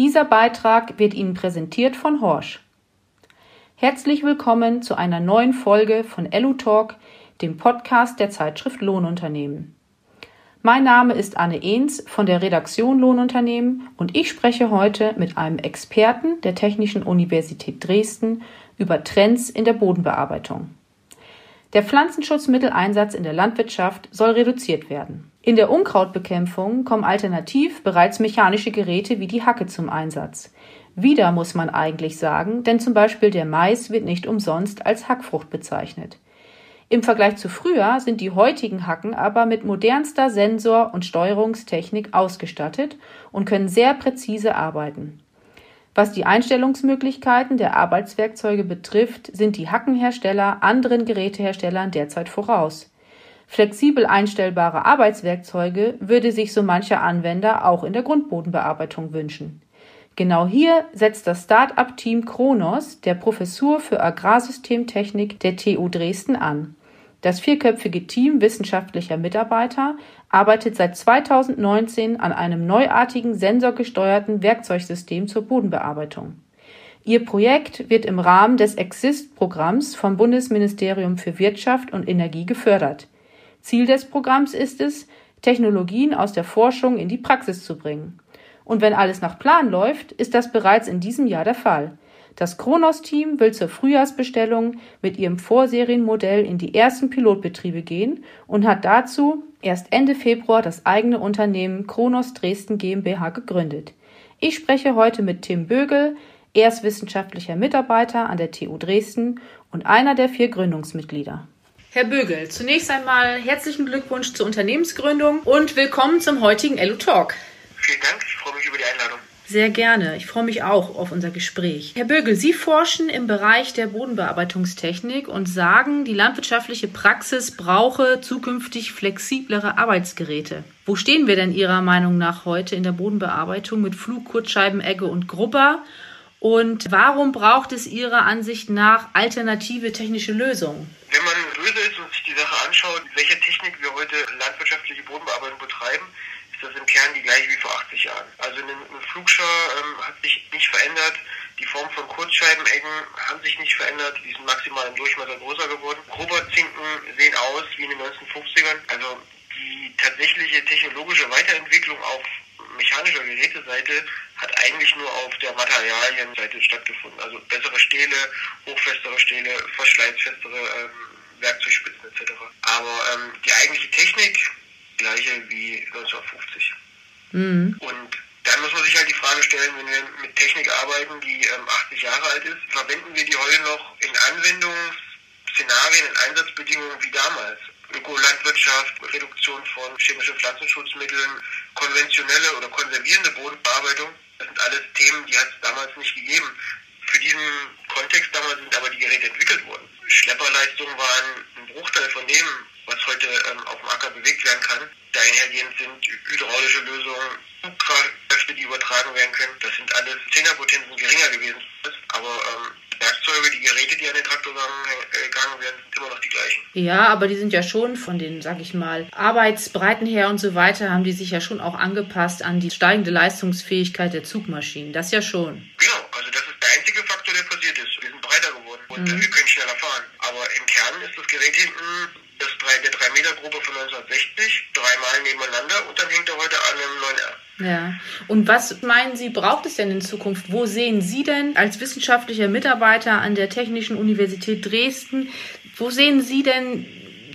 Dieser Beitrag wird Ihnen präsentiert von Horsch. Herzlich willkommen zu einer neuen Folge von Elu Talk, dem Podcast der Zeitschrift Lohnunternehmen. Mein Name ist Anne Ehns von der Redaktion Lohnunternehmen und ich spreche heute mit einem Experten der Technischen Universität Dresden über Trends in der Bodenbearbeitung. Der Pflanzenschutzmitteleinsatz in der Landwirtschaft soll reduziert werden. In der Unkrautbekämpfung kommen alternativ bereits mechanische Geräte wie die Hacke zum Einsatz. Wieder muss man eigentlich sagen, denn zum Beispiel der Mais wird nicht umsonst als Hackfrucht bezeichnet. Im Vergleich zu früher sind die heutigen Hacken aber mit modernster Sensor- und Steuerungstechnik ausgestattet und können sehr präzise arbeiten. Was die Einstellungsmöglichkeiten der Arbeitswerkzeuge betrifft, sind die Hackenhersteller anderen Geräteherstellern derzeit voraus. Flexibel einstellbare Arbeitswerkzeuge würde sich so mancher Anwender auch in der Grundbodenbearbeitung wünschen. Genau hier setzt das Start-up-Team Kronos der Professur für Agrarsystemtechnik der TU Dresden an. Das vierköpfige Team wissenschaftlicher Mitarbeiter arbeitet seit 2019 an einem neuartigen sensorgesteuerten Werkzeugsystem zur Bodenbearbeitung. Ihr Projekt wird im Rahmen des Exist-Programms vom Bundesministerium für Wirtschaft und Energie gefördert. Ziel des Programms ist es, Technologien aus der Forschung in die Praxis zu bringen. Und wenn alles nach Plan läuft, ist das bereits in diesem Jahr der Fall. Das Kronos-Team will zur Frühjahrsbestellung mit ihrem Vorserienmodell in die ersten Pilotbetriebe gehen und hat dazu erst Ende Februar das eigene Unternehmen Kronos Dresden GmbH gegründet. Ich spreche heute mit Tim Bögel. Er ist wissenschaftlicher Mitarbeiter an der TU Dresden und einer der vier Gründungsmitglieder. Herr Bögel, zunächst einmal herzlichen Glückwunsch zur Unternehmensgründung und willkommen zum heutigen Elu Talk. Vielen Dank, ich freue mich über die Einladung. Sehr gerne. Ich freue mich auch auf unser Gespräch. Herr Bögel, Sie forschen im Bereich der Bodenbearbeitungstechnik und sagen, die landwirtschaftliche Praxis brauche zukünftig flexiblere Arbeitsgeräte. Wo stehen wir denn Ihrer Meinung nach heute in der Bodenbearbeitung mit Flug, Kurzscheiben, Egge und Grubber? Und warum braucht es Ihrer Ansicht nach alternative technische Lösungen? Wenn man böse ist und sich die Sache anschaut, welche Technik wir heute landwirtschaftliche Bodenbearbeitung betreiben, ist das im Kern die gleiche wie vor 80 Jahren. Also eine, Flugschar ähm, hat sich nicht verändert. Die Form von Kurzscheibeneggen haben sich nicht verändert. Die sind maximal im Durchmesser größer geworden. Gruberzinken sehen aus wie in den 1950ern. Also die tatsächliche technologische Weiterentwicklung auf mechanischer Geräteseite hat eigentlich nur auf der Materialienseite stattgefunden. Also bessere Stähle, hochfestere Stähle, verschleißfestere ähm, Werkzeugspitzen etc. Aber ähm, die eigentliche Technik gleiche wie 1950. Mhm. Und dann muss man sich halt die Frage stellen, wenn wir mit Technik arbeiten, die ähm, 80 Jahre alt ist, verwenden wir die heute noch in Anwendungsszenarien, in Einsatzbedingungen wie damals? Ökolandwirtschaft, Reduktion von chemischen Pflanzenschutzmitteln, konventionelle oder konservierende Bodenbearbeitung, das sind alles Themen, die hat es damals nicht gegeben. Für diesen Kontext damals sind aber die Geräte entwickelt worden. Schlepperleistungen waren ein Bruchteil von dem, was heute ähm, auf dem Acker bewegt werden kann. Dahinhergehend sind hydraulische Lösungen, Zugkräfte, die übertragen werden können. Das sind alles Zehnerpotenzen geringer gewesen. Aber ähm, Werkzeuge, die Geräte, die an den Traktor gegangen werden, sind immer noch die gleichen. Ja, aber die sind ja schon von den, sag ich mal, Arbeitsbreiten her und so weiter, haben die sich ja schon auch angepasst an die steigende Leistungsfähigkeit der Zugmaschinen. Das ja schon. Genau, also das ist der einzige Faktor, der passiert ist. Wir sind breiter geworden und mhm. wir können schneller fahren. Aber im Kern ist das Gerät hinten das 3, der 3-Meter-Gruppe von 1960, dreimal nebeneinander und dann hängt er heute an einem 9R. Ja. Und was meinen Sie, braucht es denn in Zukunft? Wo sehen Sie denn als wissenschaftlicher Mitarbeiter an der Technischen Universität Dresden, wo sehen Sie denn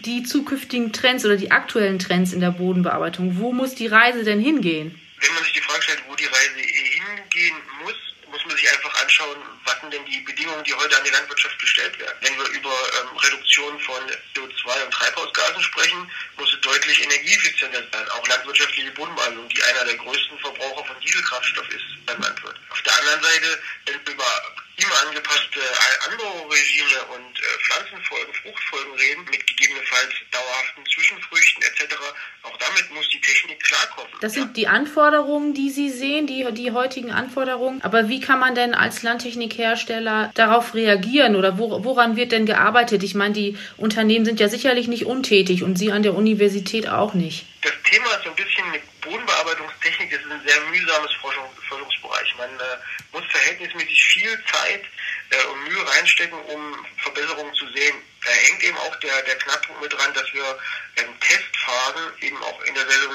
die zukünftigen Trends oder die aktuellen Trends in der Bodenbearbeitung? Wo muss die Reise denn hingehen? Wenn man sich die Frage stellt, wo die Reise hingehen muss, muss man sich einfach anschauen, sind denn die Bedingungen, die heute an die Landwirtschaft gestellt werden. Wenn wir über ähm, Reduktion von CO2 und Treibhausgasen sprechen, muss es deutlich energieeffizienter sein. Auch landwirtschaftliche Bodenbehandlung, die einer der größten Verbraucher von Dieselkraftstoff ist beim Landwirt. Auf der anderen Seite, wenn wir über klimaangepasste Anbauregime und äh, Pflanzenfolgen, Fruchtfolgen reden, mit gegebenenfalls dauerhaften Zwischenfrüchten etc., auch damit muss die Technik klarkommen. Das sind ja. die Anforderungen, die Sie sehen, die, die heutigen Anforderungen. Aber wie kann man denn als Landtechnikhersteller darauf reagieren oder wo, woran wird denn gearbeitet? Ich meine, die Unternehmen sind ja sicherlich nicht untätig und Sie an der Universität auch nicht. Das Thema ist ein bisschen eine Bodenbearbeitungstechnik, das ist ein sehr mühsames Forschung, Forschungsbereich. Bereich. Man äh, muss verhältnismäßig viel Zeit äh, und Mühe reinstecken, um Verbesserungen zu sehen. Da hängt eben auch der, der Knackpunkt mit dran, dass wir ähm, Testphasen eben auch in der Saison,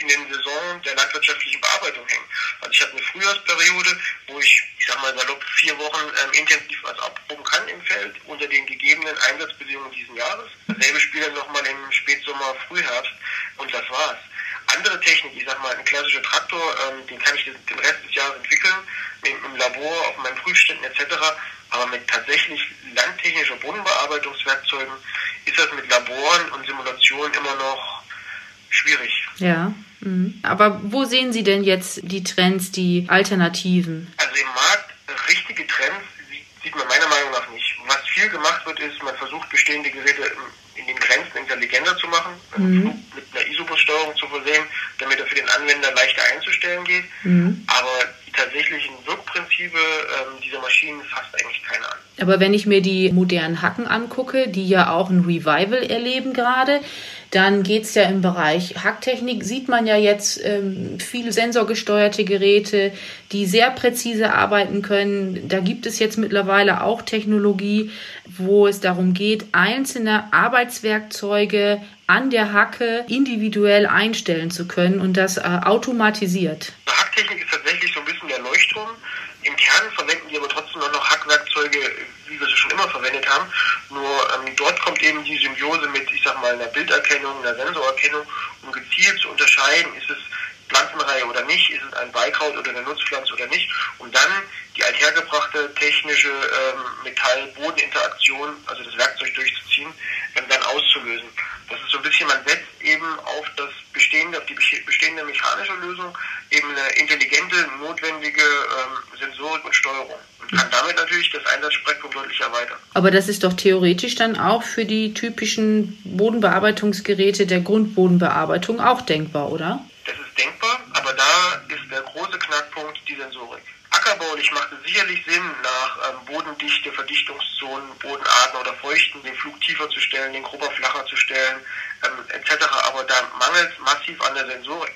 in den Saison der landwirtschaftlichen Bearbeitung hängen. Also ich habe eine Frühjahrsperiode, wo ich, ich sag mal salopp, vier Wochen ähm, intensiv was abproben kann im Feld unter den gegebenen Einsatzbedingungen diesen Jahres. Dasselbe spielt dann nochmal im Spätsommer, Frühherbst und das war's andere Technik, ich sag mal, ein klassischer Traktor, ähm, den kann ich den Rest des Jahres entwickeln, im, Labor, auf meinen Prüfständen etc. Aber mit tatsächlich landtechnischer Bodenbearbeitungswerkzeugen ist das mit Laboren und Simulationen immer noch schwierig. Ja. Mhm. Aber wo sehen Sie denn jetzt die Trends, die Alternativen? Also im Markt richtige Trends sieht man meiner Meinung nach nicht. Was viel gemacht wird, ist, man versucht bestehende Geräte in den Grenzen intelligenter zu machen, mhm. mit einer Isobus-Steuerung zu versehen, damit er für den Anwender leichter einzustellen geht. Mhm. Aber die tatsächlichen Wirkprinzipe ähm, dieser Maschinen fasst eigentlich keiner an. Aber wenn ich mir die modernen Hacken angucke, die ja auch ein Revival erleben gerade, dann geht es ja im Bereich Hacktechnik, sieht man ja jetzt ähm, viele sensorgesteuerte Geräte, die sehr präzise arbeiten können. Da gibt es jetzt mittlerweile auch Technologie, wo es darum geht, einzelne Arbeitswerkzeuge an der Hacke individuell einstellen zu können und das äh, automatisiert. Hacktechnik ist tatsächlich so ein Leuchtturm. Im Kern verwenden die aber trotzdem auch noch Hackwerkzeuge, wie wir sie schon immer verwendet haben. Nur ähm, dort kommt eben die Symbiose mit, ich sag mal, einer Bilderkennung, einer Sensorerkennung, um gezielt zu unterscheiden, ist es Pflanzenreihe oder nicht, ist es ein Beikraut oder eine Nutzpflanze oder nicht, um dann die althergebrachte technische ähm, Metall-Boden-Interaktion, also das Werkzeug durchzuziehen, ähm, dann auszulösen. Das ist so ein bisschen, man setzt eben auf das bestehende, auf die bestehende mechanische Lösung eben eine intelligente, notwendige ähm, Sensorik und Steuerung und kann damit natürlich das Einsatzspektrum deutlich erweitern. Aber das ist doch theoretisch dann auch für die typischen Bodenbearbeitungsgeräte der Grundbodenbearbeitung auch denkbar, oder? Das ist denkbar, aber da ist der große Knackpunkt die Sensorik. Ackerbaulich macht es sicherlich Sinn, nach ähm, Bodendichte, Verdichtungszonen, Bodenarten oder Feuchten den Flug tiefer zu stellen, den Grubber flacher zu stellen, ähm, etc. Aber da mangelt es massiv an der Sensorik.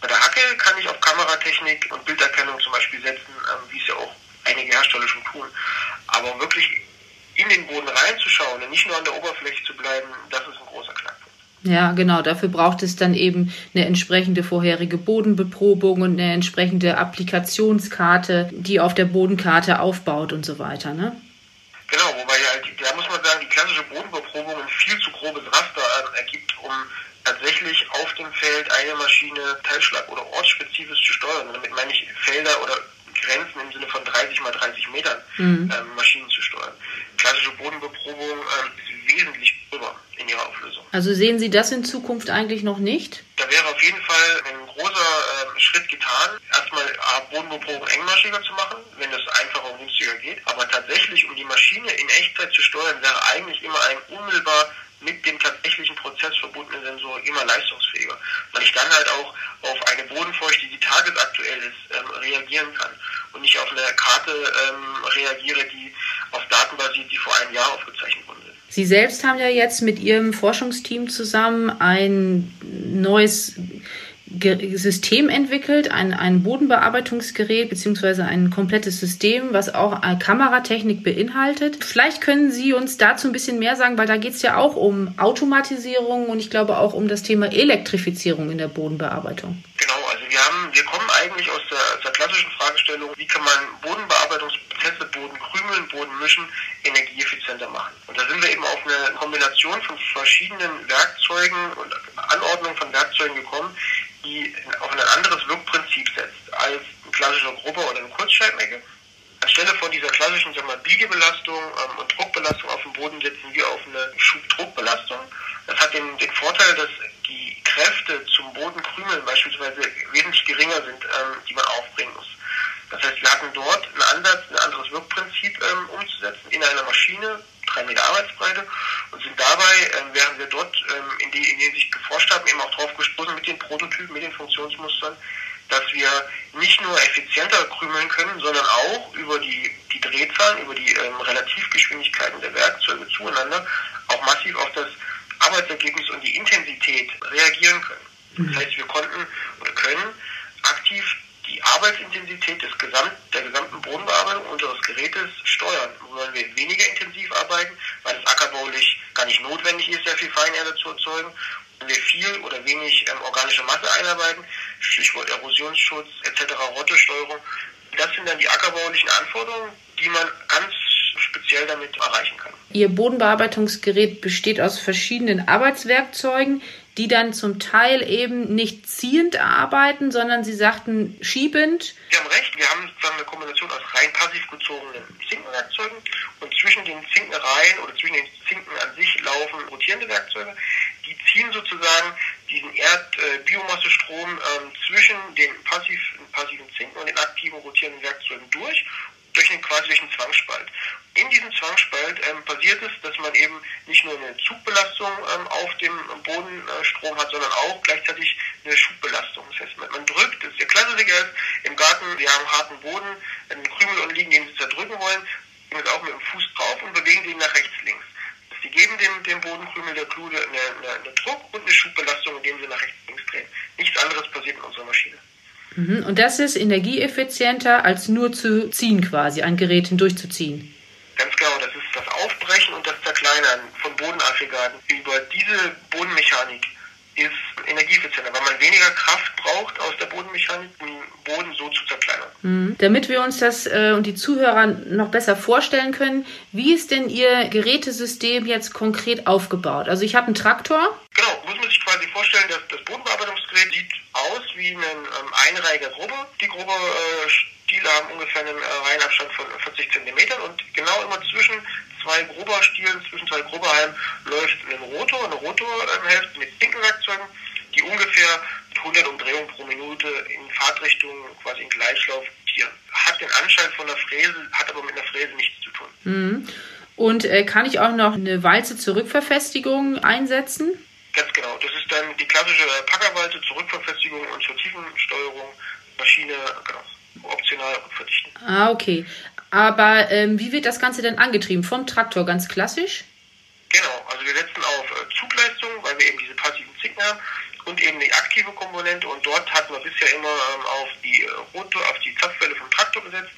Bei der Hacke kann ich auf Kameratechnik und Bilderkennung zum Beispiel setzen, ähm, wie es ja auch einige Hersteller schon tun. Aber wirklich in den Boden reinzuschauen und nicht nur an der Oberfläche zu bleiben, das ist ein großer Knackpunkt. Ja, genau. Dafür braucht es dann eben eine entsprechende vorherige Bodenbeprobung und eine entsprechende Applikationskarte, die auf der Bodenkarte aufbaut und so weiter, ne? Genau, wobei halt, da muss man sagen, die klassische Bodenbeprobung ein viel zu grobes Raster äh, ergibt, um tatsächlich auf dem Feld eine Maschine teilschlag- oder ortsspezifisch zu steuern. damit meine ich Felder oder Grenzen im Sinne von 30 mal 30 Metern mhm. ähm, Maschinen zu steuern. Klassische Bodenbeprobung ähm, ist wesentlich drüber in ihrer Auflösung. Also sehen Sie das in Zukunft eigentlich noch nicht? Da wäre auf jeden Fall ein großer ähm, Schritt getan, erstmal Bodenbeprobung engmaschiger zu machen, wenn das einfacher und günstiger geht. Aber tatsächlich, um die Maschine in Echtzeit zu steuern, wäre eigentlich immer ein unmittelbar mit dem tatsächlichen Prozess verbundene Sensor immer leistungsfähiger, weil ich dann halt auch auf eine Bodenfeuchte, die tagesaktuell ist, ähm, reagieren kann und nicht auf eine Karte ähm, reagiere, die auf Daten basiert, die vor einem Jahr sind. Sie selbst haben ja jetzt mit Ihrem Forschungsteam zusammen ein neues System entwickelt, ein, ein Bodenbearbeitungsgerät beziehungsweise ein komplettes System, was auch Kameratechnik beinhaltet. Vielleicht können Sie uns dazu ein bisschen mehr sagen, weil da geht es ja auch um Automatisierung und ich glaube auch um das Thema Elektrifizierung in der Bodenbearbeitung. Wir haben, wir kommen eigentlich aus der, aus der klassischen Fragestellung, wie kann man Bodenbearbeitungsprozesse, Bodenkrümeln, Bodenmischen energieeffizienter machen. Und da sind wir eben auf eine Kombination von verschiedenen Werkzeugen und Anordnungen von Werkzeugen gekommen, die auf ein anderes Wirkprinzip setzt als ein klassischer Grubber oder eine Kurzscheibenecke. Anstelle von dieser klassischen Biegebelastung ähm, und Druckbelastung auf dem Boden setzen wir auf eine Schubdruckbelastung. Das hat den, den Vorteil, dass die Kräfte zum Bodenkrümeln beispielsweise wesentlich geringer sind, ähm, die man aufbringen muss. Das heißt, wir hatten dort einen Ansatz, ein anderes Wirkprinzip ähm, umzusetzen in einer Maschine, drei Meter Arbeitsbreite und sind dabei, ähm, während wir dort ähm, in, die, in die sich geforscht haben, eben auch drauf gestoßen mit den Prototypen, mit den Funktionsmustern, dass wir nicht nur effizienter krümeln können, sondern auch über die, die Drehzahlen, über die ähm, Relativgeschwindigkeiten der Werkzeuge zueinander auch massiv auf das Arbeitsergebnis und die Intensität reagieren können. Das heißt, wir konnten oder können aktiv die die Arbeitsintensität des Gesamt, der gesamten Bodenbearbeitung unseres Gerätes steuern. Wollen wir weniger intensiv arbeiten, weil es ackerbaulich gar nicht notwendig ist, sehr viel Feinerde zu erzeugen. Wenn wir viel oder wenig ähm, organische Masse einarbeiten, Stichwort Erosionsschutz etc., Rottesteuerung, das sind dann die ackerbaulichen Anforderungen, die man ganz speziell damit erreichen kann. Ihr Bodenbearbeitungsgerät besteht aus verschiedenen Arbeitswerkzeugen, die dann zum Teil eben nicht ziehend arbeiten, sondern Sie sagten schiebend. Sie haben recht, wir haben sozusagen eine Kombination aus rein passiv gezogenen Zinkenwerkzeugen und zwischen den Zinkenreihen oder zwischen den Zinken an sich laufen rotierende Werkzeuge. Die ziehen sozusagen diesen Erdbiomassestrom äh, ähm, zwischen den passiv, passiven Zinken und den aktiven rotierenden Werkzeugen durch durch einen, quasi durch einen Zwangsspalt. In diesem Zwangsspalt ähm, passiert es, dass man eben nicht nur eine Zugbelastung ähm, auf dem Bodenstrom hat, sondern auch gleichzeitig eine Schubbelastung. Das heißt, man, man drückt, das ist der Klassiker ist, im Garten, wir haben harten Boden, einen Krümel und liegen, den sie zerdrücken wollen, gehen wir auch mit dem Fuß drauf und bewegen den nach rechts, links. Sie geben dem, dem Bodenkrümel der Klude eine, eine, eine Druck und eine Schubbelastung, indem sie nach rechts, links drehen. Nichts anderes passiert in unserer Maschine. Mhm. Und das ist energieeffizienter, als nur zu ziehen quasi, ein Gerät hindurchzuziehen. Ganz genau, das ist das Aufbrechen und das Zerkleinern von Bodenaggregaten über diese Bodenmechanik ist energieeffizienter, weil man weniger Kraft braucht aus der Bodenmechanik, um den Boden so zu zerkleinern. Mhm. Damit wir uns das äh, und die Zuhörer noch besser vorstellen können, wie ist denn Ihr Gerätesystem jetzt konkret aufgebaut? Also ich habe einen Traktor. Genau, muss man sich quasi vorstellen, dass das Bodenbearbeitungsgerät sieht aus wie ein ähm, einreihiger Grubbe. Die Grubbe äh, Stiele haben ungefähr einen äh, Reihenabstand von 40 cm und genau immer zwischen zwei Grubberstielen, zwischen zwei Grubberhalmen läuft ein Rotor, eine Rotorhälfte mit Zinkenwerkzeugen, die ungefähr 100 Umdrehungen pro Minute in Fahrtrichtung quasi in Gleichlauf rotieren. Hat den Anschein von einer Fräse, hat aber mit einer Fräse nichts zu tun. Mhm. Und äh, kann ich auch noch eine Walze zur Rückverfestigung einsetzen? Ganz genau. Das ist dann die klassische Packerwalze zur Rückverfestigung und zur Tiefensteuerung. Maschine, genau optional verdichten. Ah, okay. Aber ähm, wie wird das Ganze denn angetrieben? Vom Traktor ganz klassisch? Genau, also wir setzen auf äh, Zugleistung, weil wir eben diese passiven Zinken haben und eben die aktive Komponente und dort hatten wir bisher immer ähm, auf die äh, Rotor, auf die Zapfwelle vom Traktor gesetzt,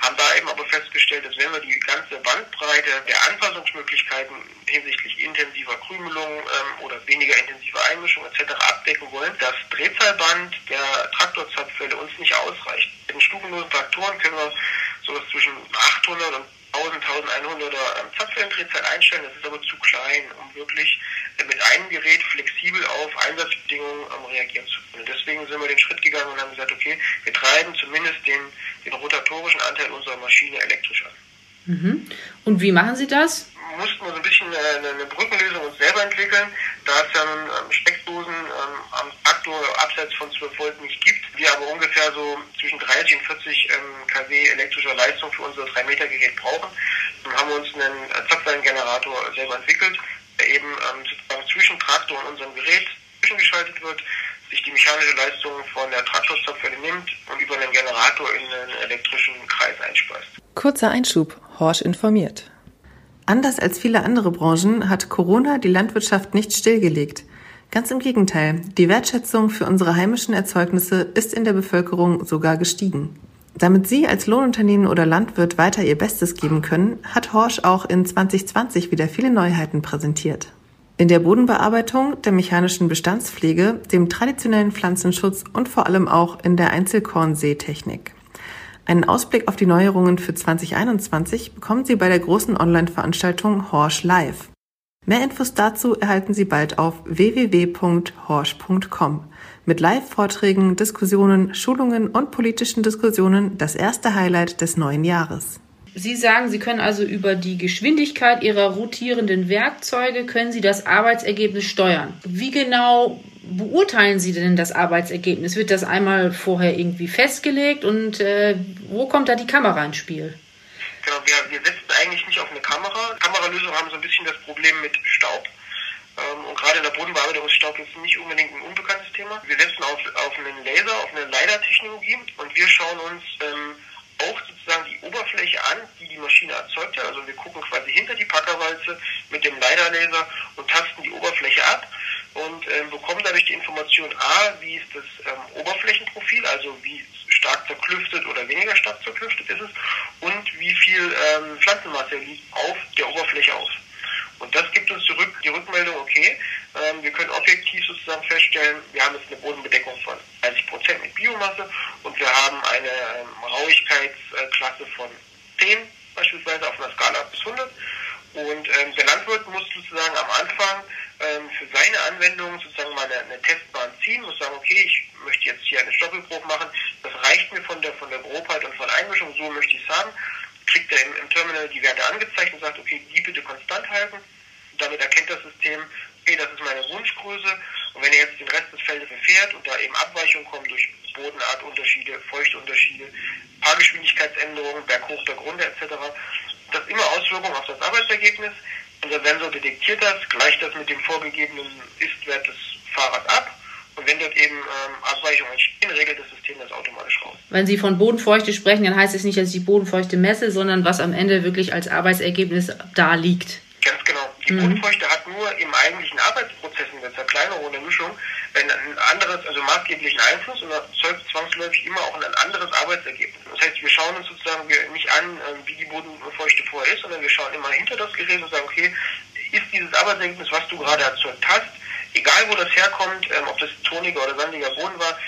haben da eben aber festgestellt, dass wenn wir die ganze Bandbreite der Anpassungsmöglichkeiten hinsichtlich intensiver Krümelung ähm, oder weniger intensiver Einmischung etc. abdecken wollen, das Drehzahlband der Traktorzapfwelle uns nicht ausreicht. Den stufenlosen Traktoren können wir sowas zwischen 800 und 1000, 1100er ähm, Zapfwellendrehzahl einstellen. Das ist aber zu klein, um wirklich äh, mit einem Gerät flexibel auf Einsatzbedingungen ähm, reagieren zu können. Deswegen sind wir den Schritt gegangen und haben gesagt, okay, wir treiben zumindest den, den rotatorischen Anteil unserer Maschine elektrisch an. Mhm. Und wie machen Sie das? Mussten wir so ein bisschen äh, eine Brückenlösung uns selber entwickeln, da es ja nun ähm, Steckdosen ähm, am Traktor abseits von 12 Volt nicht gibt, wir aber ungefähr so zwischen 30 und 40 ähm, kW elektrischer Leistung für unser 3 Meter Gerät brauchen, dann haben wir uns einen äh, Zapfwellengenerator selber entwickelt, der eben ähm, sozusagen zwischen Traktor und unserem Gerät zwischengeschaltet wird, sich die mechanische Leistung von der Traktorzapfwelle nimmt und über einen Generator in einen elektrischen Kreis einspeist. Kurzer Einschub, Horsch informiert. Anders als viele andere Branchen hat Corona die Landwirtschaft nicht stillgelegt. Ganz im Gegenteil, die Wertschätzung für unsere heimischen Erzeugnisse ist in der Bevölkerung sogar gestiegen. Damit Sie als Lohnunternehmen oder Landwirt weiter Ihr Bestes geben können, hat Horsch auch in 2020 wieder viele Neuheiten präsentiert. In der Bodenbearbeitung, der mechanischen Bestandspflege, dem traditionellen Pflanzenschutz und vor allem auch in der Einzelkornseetechnik. Einen Ausblick auf die Neuerungen für 2021 bekommen Sie bei der großen Online-Veranstaltung Horsch Live. Mehr Infos dazu erhalten Sie bald auf www.horsch.com. Mit Live-Vorträgen, Diskussionen, Schulungen und politischen Diskussionen das erste Highlight des neuen Jahres. Sie sagen, Sie können also über die Geschwindigkeit Ihrer rotierenden Werkzeuge, können Sie das Arbeitsergebnis steuern. Wie genau beurteilen Sie denn das Arbeitsergebnis? Wird das einmal vorher irgendwie festgelegt und äh, wo kommt da die Kamera ins Spiel? Genau, wir, wir setzen eigentlich nicht auf eine Kamera. Kameralösungen haben so ein bisschen das Problem mit Staub. Ähm, und gerade in der Bodenbearbeitung ist Staub jetzt nicht unbedingt ein unbekanntes Thema. Wir setzen auf, auf einen Laser, auf eine LiDAR-Technologie und wir schauen uns ähm, auch sozusagen die Oberfläche an, die die Maschine erzeugt hat. Also wir gucken quasi hinter die Packerwalze mit dem LiDAR-Laser und tasten die Oberfläche ab und ähm, bekommen dadurch die Information A, wie ist das ähm, Oberflächenprofil, also wie stark zerklüftet oder weniger stark zerklüftet ist es und wie viel ähm, Pflanzenmasse liegt auf der Oberfläche auf. Und das gibt uns zurück die Rückmeldung, okay, ähm, wir können objektiv sozusagen feststellen, wir haben jetzt eine Bodenbedeckung von 30 Prozent mit Biomasse und wir haben eine ähm, Rauigkeitsklasse von 10 beispielsweise auf einer Skala bis 100. Und ähm, der Landwirt muss sozusagen am Anfang ähm, für seine Anwendung sozusagen mal eine, eine Testbahn ziehen, muss sagen, okay, ich möchte jetzt hier eine Stoppelbruch machen, das reicht mir von der von der Grobheit und von Einmischung, so möchte ich es haben kriegt er im, im Terminal die Werte angezeigt und sagt, okay, die bitte konstant halten. Damit erkennt das System, okay, das ist meine Wunschgröße. Und wenn er jetzt den Rest des Feldes fährt und da eben Abweichungen kommen durch Bodenartunterschiede, Feuchtunterschiede, Fahrgeschwindigkeitsänderungen, Berghoch, Bergrunde etc., das immer Auswirkungen auf das Arbeitsergebnis. Unser Sensor detektiert das, gleicht das mit dem vorgegebenen Istwert des Fahrers ab und wenn dort eben ähm, Abweichungen entstehen, regelt das System das automatisch raus. Wenn Sie von Bodenfeuchte sprechen, dann heißt es nicht, dass ich die Bodenfeuchte messe, sondern was am Ende wirklich als Arbeitsergebnis da liegt. Ganz genau. Die mhm. Bodenfeuchte hat nur im eigentlichen Arbeitsprozess in der Zerkleinerung und der Mischung ein anderes, also maßgeblichen Einfluss und erzeugt zwangsläufig immer auch ein anderes Arbeitsergebnis. Das heißt, wir schauen uns sozusagen nicht an, ähm, wie die Bodenfeuchte vorher ist, sondern wir schauen immer hinter das Gerät und sagen, okay, ist dieses Arbeitsergebnis, was du gerade erzeugt hast, egal wo das herkommt, ähm, ob das toniger oder sandiger Boden war,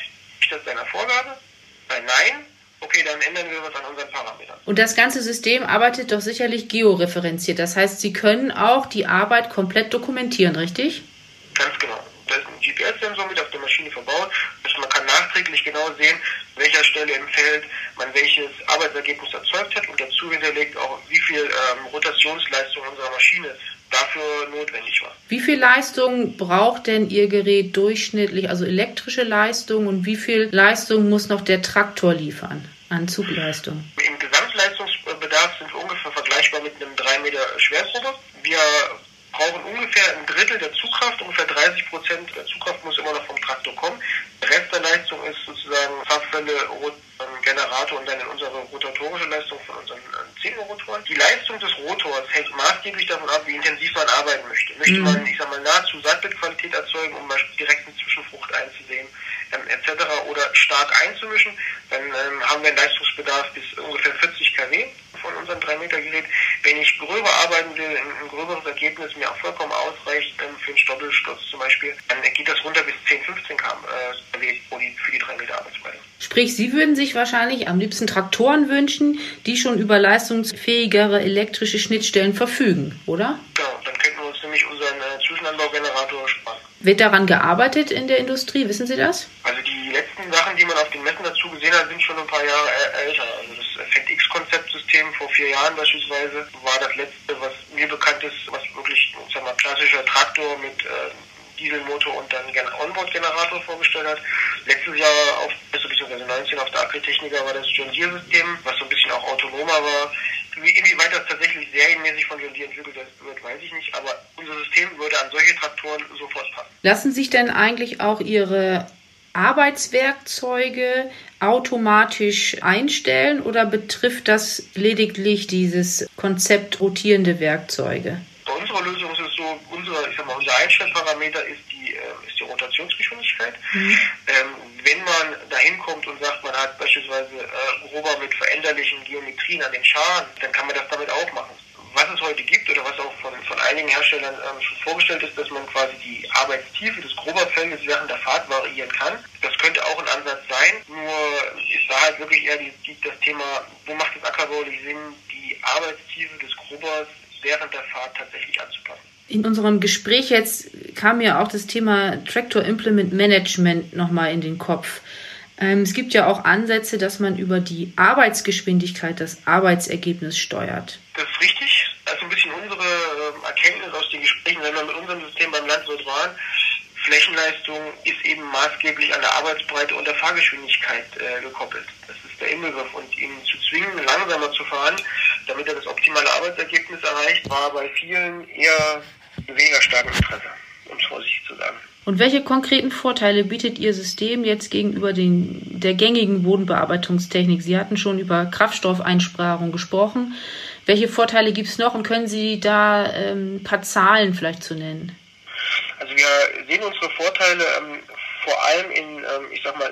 ist das deiner Vorgabe? Bei Nein, okay, dann ändern wir was an unseren Parametern. Und das ganze System arbeitet doch sicherlich georeferenziert. Das heißt, Sie können auch die Arbeit komplett dokumentieren, richtig? Ganz genau. Da ist ein GPS-Sensor mit auf der Maschine verbaut. Also man kann nachträglich genau sehen, welcher Stelle im Feld man welches Arbeitsergebnis erzeugt hat und dazu hinterlegt auch, wie viel ähm, Rotationsleistung unserer Maschine dafür notwendig war. Wie viel Leistung braucht denn Ihr Gerät durchschnittlich, also elektrische Leistung und wie viel Leistung muss noch der Traktor liefern an Zugleistung? Im Gesamtleistungsbedarf sind wir ungefähr vergleichbar mit einem 3 Meter Schwerprobe. Wir brauchen ungefähr ein Drittel der Zugkraft, ungefähr 30 Prozent der Zugkraft muss immer noch vom Traktor kommen. Der Rest der Leistung ist sozusagen Farbfälle, Generator und dann in unsere rotatorische Leistung von unseren äh, Zehnrotoren. Die Leistung des Rotors hängt maßgeblich davon ab, wie intensiv man arbeiten möchte. Möchte mhm. man, ich sag mal, nahezu Sattbildqualität erzeugen, um mal direkt eine Zwischenfrucht einzusehen, ähm, etc. oder stark einzumischen, dann ähm, haben wir einen Leistungsbedarf bis ungefähr 40 kW von unserem 3-Meter-Gerät. Wenn ich gröber arbeiten will, ein, ein gröberes Ergebnis mir auch vollkommen ausreicht ähm, für einen Stoppelsturz zum Beispiel, dann geht das runter bis 10, 15 kW äh, für die 3 Meter Arbeitsbreite. Sprich, Sie würden sich wahrscheinlich am liebsten Traktoren wünschen, die schon über leistungsfähigere elektrische Schnittstellen verfügen, oder? Genau, dann könnten wir uns nämlich unseren äh, Zwischenanbaugenerator sparen. Wird daran gearbeitet in der Industrie, wissen Sie das? Also die letzten Sachen, die man auf den Messen dazu gesehen hat, sind schon ein paar Jahre älter. FedX-Konzeptsystem vor vier Jahren beispielsweise war das letzte, was mir bekannt ist, was wirklich, sag mal, klassischer Traktor mit äh, Dieselmotor und dann Onboard-Generator vorgestellt hat. Letztes Jahr auf, beziehungsweise 19 auf der Agritechniker war das John Deere-System, was so ein bisschen auch autonomer war. Inwieweit das tatsächlich serienmäßig von John Deere entwickelt wird, weiß ich nicht, aber unser System würde an solche Traktoren sofort passen. Lassen sich denn eigentlich auch Ihre Arbeitswerkzeuge automatisch einstellen oder betrifft das lediglich dieses Konzept rotierende Werkzeuge? Bei unserer Lösung ist es so, unsere, ich sag mal, unser Einstellparameter ist die, äh, ist die Rotationsgeschwindigkeit. Mhm. Ähm, wenn man dahin kommt und sagt, man hat beispielsweise äh, Grober mit veränderlichen Geometrien an den Scharen, dann kann man das damit auch machen was es heute gibt oder was auch von, von einigen Herstellern ähm, schon vorgestellt ist, dass man quasi die Arbeitstiefe des Groberfeldes während der Fahrt variieren kann. Das könnte auch ein Ansatz sein, nur ist da halt wirklich eher die, die, das Thema, wo macht es ackerbaulich Sinn, die Arbeitstiefe des Grobers während der Fahrt tatsächlich anzupassen. In unserem Gespräch jetzt kam mir auch das Thema Tractor Implement Management nochmal in den Kopf. Ähm, es gibt ja auch Ansätze, dass man über die Arbeitsgeschwindigkeit das Arbeitsergebnis steuert. Das ist richtig. Also ein bisschen unsere äh, Erkenntnis aus den Gesprächen, wenn wir mit unserem System beim Landwirt waren, Flächenleistung ist eben maßgeblich an der Arbeitsbreite und der Fahrgeschwindigkeit äh, gekoppelt. Das ist der Inbegriff. Und ihn zu zwingen, langsamer zu fahren, damit er das optimale Arbeitsergebnis erreicht, war bei vielen eher weniger starken Interesse, um es vorsichtig zu sagen. Und welche konkreten Vorteile bietet Ihr System jetzt gegenüber den, der gängigen Bodenbearbeitungstechnik? Sie hatten schon über Kraftstoffeinsparung gesprochen. Welche Vorteile gibt es noch und können Sie da ähm, ein paar Zahlen vielleicht zu nennen? Also wir sehen unsere Vorteile ähm, vor allem in, ähm, ich sag mal,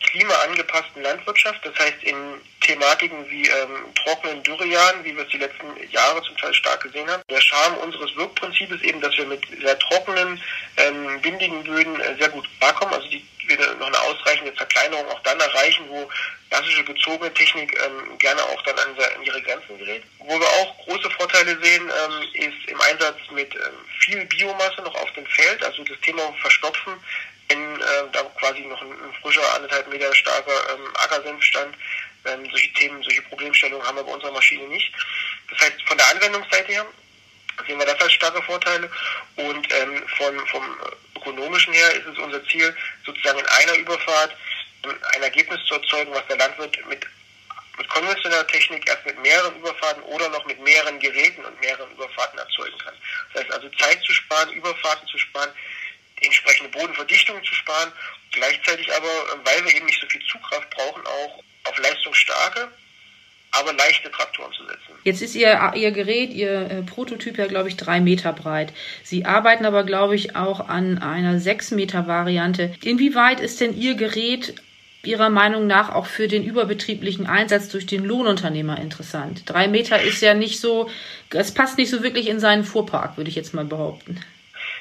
klimaangepassten Landwirtschaft, das heißt in Thematiken wie ähm, trockenen Dürrejahren, wie wir es die letzten Jahre zum Teil stark gesehen haben. Der Charme unseres Wirkprinzips ist eben, dass wir mit sehr trockenen, ähm, windigen Böden äh, sehr gut klarkommen, also die wir noch eine ausreichende Verkleinerung auch dann erreichen, wo klassische gezogene Technik ähm, gerne auch dann an, an, ihre Grenzen gerät. Wo wir auch große Vorteile sehen, ähm, ist im Einsatz mit ähm, viel Biomasse noch auf dem Feld, also das Thema Verstopfen wenn äh, da quasi noch ein, ein, frischer, anderthalb Meter starker ähm, Ackersenf stand. Ähm, solche Themen, solche Problemstellungen haben wir bei unserer Maschine nicht. Das heißt, von der Anwendungsseite her sehen wir das als starke Vorteile und ähm, von, vom ökonomischen her ist es unser Ziel, sozusagen in einer Überfahrt ähm, ein Ergebnis zu erzeugen, was der Landwirt mit mit konventioneller Technik erst mit mehreren Überfahrten oder noch mit mehreren Geräten und mehreren Überfahrten erzeugen kann. Das heißt also Zeit zu sparen, Überfahrten zu sparen, entsprechende Bodenverdichtung zu sparen, gleichzeitig aber, äh, weil wir eben nicht so viel Zugkraft brauchen, auch auf leistungsstarke, aber leichte Traktoren zu setzen. Jetzt ist Ihr, Ihr Gerät, Ihr äh, Prototyp ja, glaube ich, drei Meter breit. Sie arbeiten aber, glaube ich, auch an einer sechs Meter Variante. Inwieweit ist denn Ihr Gerät Ihrer Meinung nach auch für den überbetrieblichen Einsatz durch den Lohnunternehmer interessant? Drei Meter ist ja nicht so, es passt nicht so wirklich in seinen Fuhrpark, würde ich jetzt mal behaupten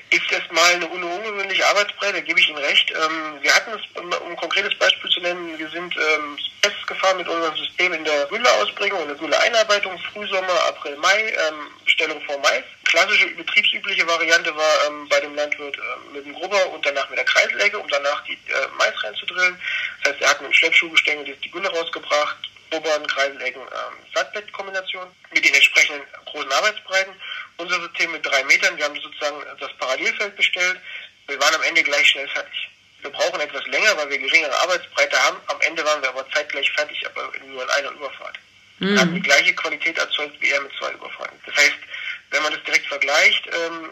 ist jetzt mal eine ungewöhnliche Arbeitsbreite, da gebe ich Ihnen recht. Ähm, wir hatten es, um, ein konkretes Beispiel zu nennen, wir sind ähm, Tests gefahren mit unserem System in der Gülle-Ausbringung und der Gülle-Einarbeitung, Frühsommer, April, Mai, ähm, Bestellung vor Mais. Klassische betriebsübliche Variante war ähm, bei dem Landwirt äh, mit dem Grubber und danach mit der Kreislegge, um danach die äh, Mais reinzudrillen. Das heißt, er hat mit dem Schleppschuhgestänge die Gülle rausgebracht, oberen Kreisecken ähm, Sattbettkombination mit den entsprechenden großen Arbeitsbreiten. Unser System mit drei Metern, wir haben sozusagen das Parallelfeld bestellt. Wir waren am Ende gleich schnell fertig. Wir brauchen etwas länger, weil wir geringere Arbeitsbreite haben. Am Ende waren wir aber zeitgleich fertig, aber nur in einer Überfahrt. Mhm. Wir haben die gleiche Qualität erzeugt wie er mit zwei Überfahrten. Das heißt, wenn man das direkt vergleicht, ähm,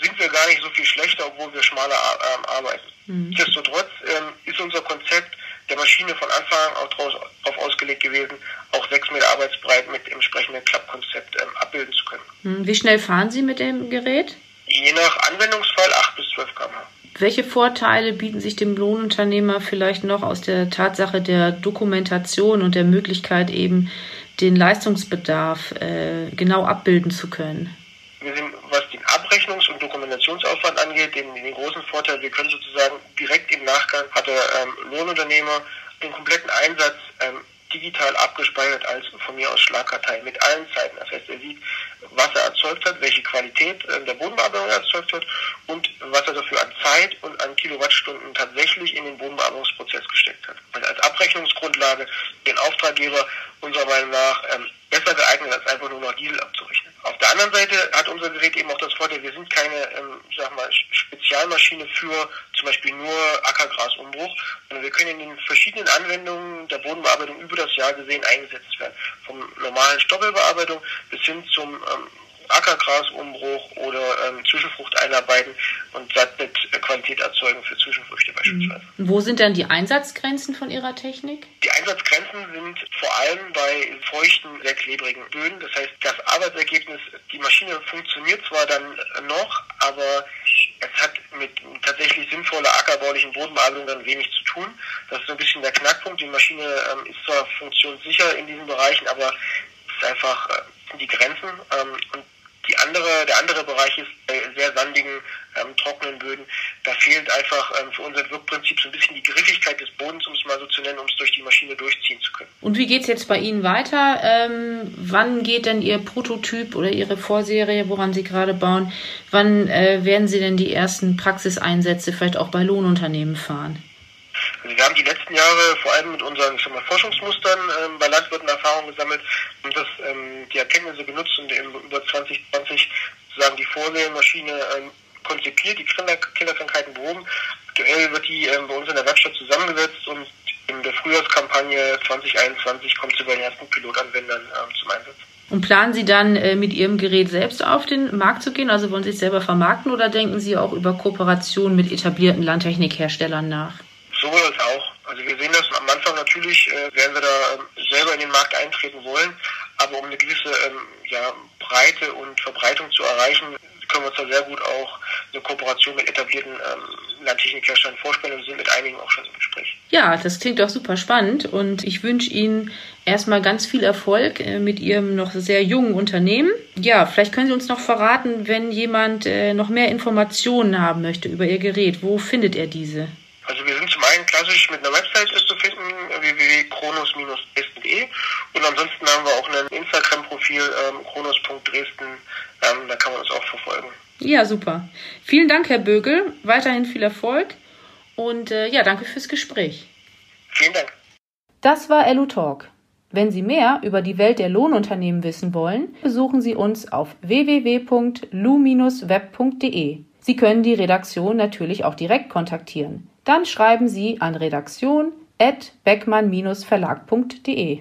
sind wir gar nicht so viel schlechter, obwohl wir schmaler ähm, arbeiten. Mhm. Nichtsdestotrotz ähm, ist unser Konzept der Maschine von Anfang an auch darauf ausgelegt gewesen, auch sechs Meter Arbeitsbreit mit entsprechendem Klappkonzept ähm, abbilden zu können. Hm, wie schnell fahren Sie mit dem Gerät? Je nach Anwendungsfall 8 bis 12 km/h. Welche Vorteile bieten sich dem Lohnunternehmer vielleicht noch aus der Tatsache der Dokumentation und der Möglichkeit eben den Leistungsbedarf äh, genau abbilden zu können? Wir sind, Abrechnungs- und Dokumentationsaufwand angeht, den, den großen Vorteil, wir können sozusagen direkt im Nachgang hat der ähm, Lohnunternehmer den kompletten Einsatz ähm, digital abgespeichert als von mir aus Schlagkartei mit allen Zeiten. Das heißt, er sieht, was er erzeugt hat, welche Qualität äh, der Bodenbearbeitung er erzeugt hat und was er dafür an Zeit und an Kilowattstunden tatsächlich in den Bodenbearbeitungsprozess gesteckt hat. Also als Abrechnungsgrundlage den Auftraggeber unserer Meinung nach ähm, besser geeignet, als einfach nur noch Diesel abzurechnen. Auf der anderen Seite hat unser Gerät eben auch das Vorteil, wir sind keine, ähm, sag mal, Spezialmaschine für zum Beispiel nur Ackergrasumbruch, sondern wir können in den verschiedenen Anwendungen der Bodenbearbeitung über das Jahr gesehen eingesetzt werden. Vom normalen Stoppelbearbeitung bis hin zum ähm, Ackergrasumbruch oder ähm, Zwischenfrucht einarbeiten und Sattbettqualität erzeugen für Zwischenfrüchte beispielsweise. Mhm. Wo sind dann die Einsatzgrenzen von Ihrer Technik? Die Einsatzgrenzen sind vor allem bei feuchten, sehr klebrigen Böden. Das heißt, das Arbeitsergebnis, die Maschine funktioniert zwar dann noch, aber es hat mit tatsächlich sinnvoller ackerbaulichen Bodenbearbeitung dann wenig zu tun. Das ist so ein bisschen der Knackpunkt. Die Maschine ähm, ist zwar funktionssicher in diesen Bereichen, aber es ist einfach äh, die Grenzen. Ähm, und andere, der andere Bereich ist bei sehr sandigen, ähm, trockenen Böden. Da fehlt einfach ähm, für unser Wirkprinzip so ein bisschen die Griffigkeit des Bodens, um es mal so zu nennen, um es durch die Maschine durchziehen zu können. Und wie geht es jetzt bei Ihnen weiter? Ähm, wann geht denn Ihr Prototyp oder Ihre Vorserie, woran Sie gerade bauen, wann äh, werden Sie denn die ersten Praxiseinsätze vielleicht auch bei Lohnunternehmen fahren? Wir haben die letzten Jahre vor allem mit unseren mal, Forschungsmustern ähm, bei Landwirten Erfahrung gesammelt und das, ähm, die Erkenntnisse genutzt und über 2020 sozusagen die Vorsehmaschine ähm, konzipiert, die Kinder, Kinderkrankheiten behoben. Aktuell wird die ähm, bei uns in der Werkstatt zusammengesetzt und in der Frühjahrskampagne 2021 kommt sie bei den ersten Pilotanwendern ähm, zum Einsatz. Und planen Sie dann äh, mit Ihrem Gerät selbst auf den Markt zu gehen? Also wollen Sie es selber vermarkten oder denken Sie auch über Kooperation mit etablierten Landtechnikherstellern nach? Sowohl als auch. Also wir sehen das am Anfang natürlich, äh, werden wir da äh, selber in den Markt eintreten wollen, aber um eine gewisse ähm, ja, Breite und Verbreitung zu erreichen, können wir uns da sehr gut auch eine Kooperation mit etablierten ähm, Landtechnikherstellern vorstellen und sind mit einigen auch schon im Gespräch. Ja, das klingt doch super spannend und ich wünsche Ihnen erstmal ganz viel Erfolg äh, mit Ihrem noch sehr jungen Unternehmen. Ja, vielleicht können Sie uns noch verraten, wenn jemand äh, noch mehr Informationen haben möchte über Ihr Gerät, wo findet er diese? Also wir sind klassisch mit einer Website ist zu finden, www.kronos-dresden.de und ansonsten haben wir auch ein Instagram-Profil ähm, kronos.dresden, ähm, da kann man uns auch verfolgen. Ja, super. Vielen Dank, Herr Bögel. Weiterhin viel Erfolg und äh, ja, danke fürs Gespräch. Vielen Dank. Das war Elu Talk. Wenn Sie mehr über die Welt der Lohnunternehmen wissen wollen, besuchen Sie uns auf www.lu-web.de. Sie können die Redaktion natürlich auch direkt kontaktieren. Dann schreiben Sie an redaktion@beckmann-verlag.de.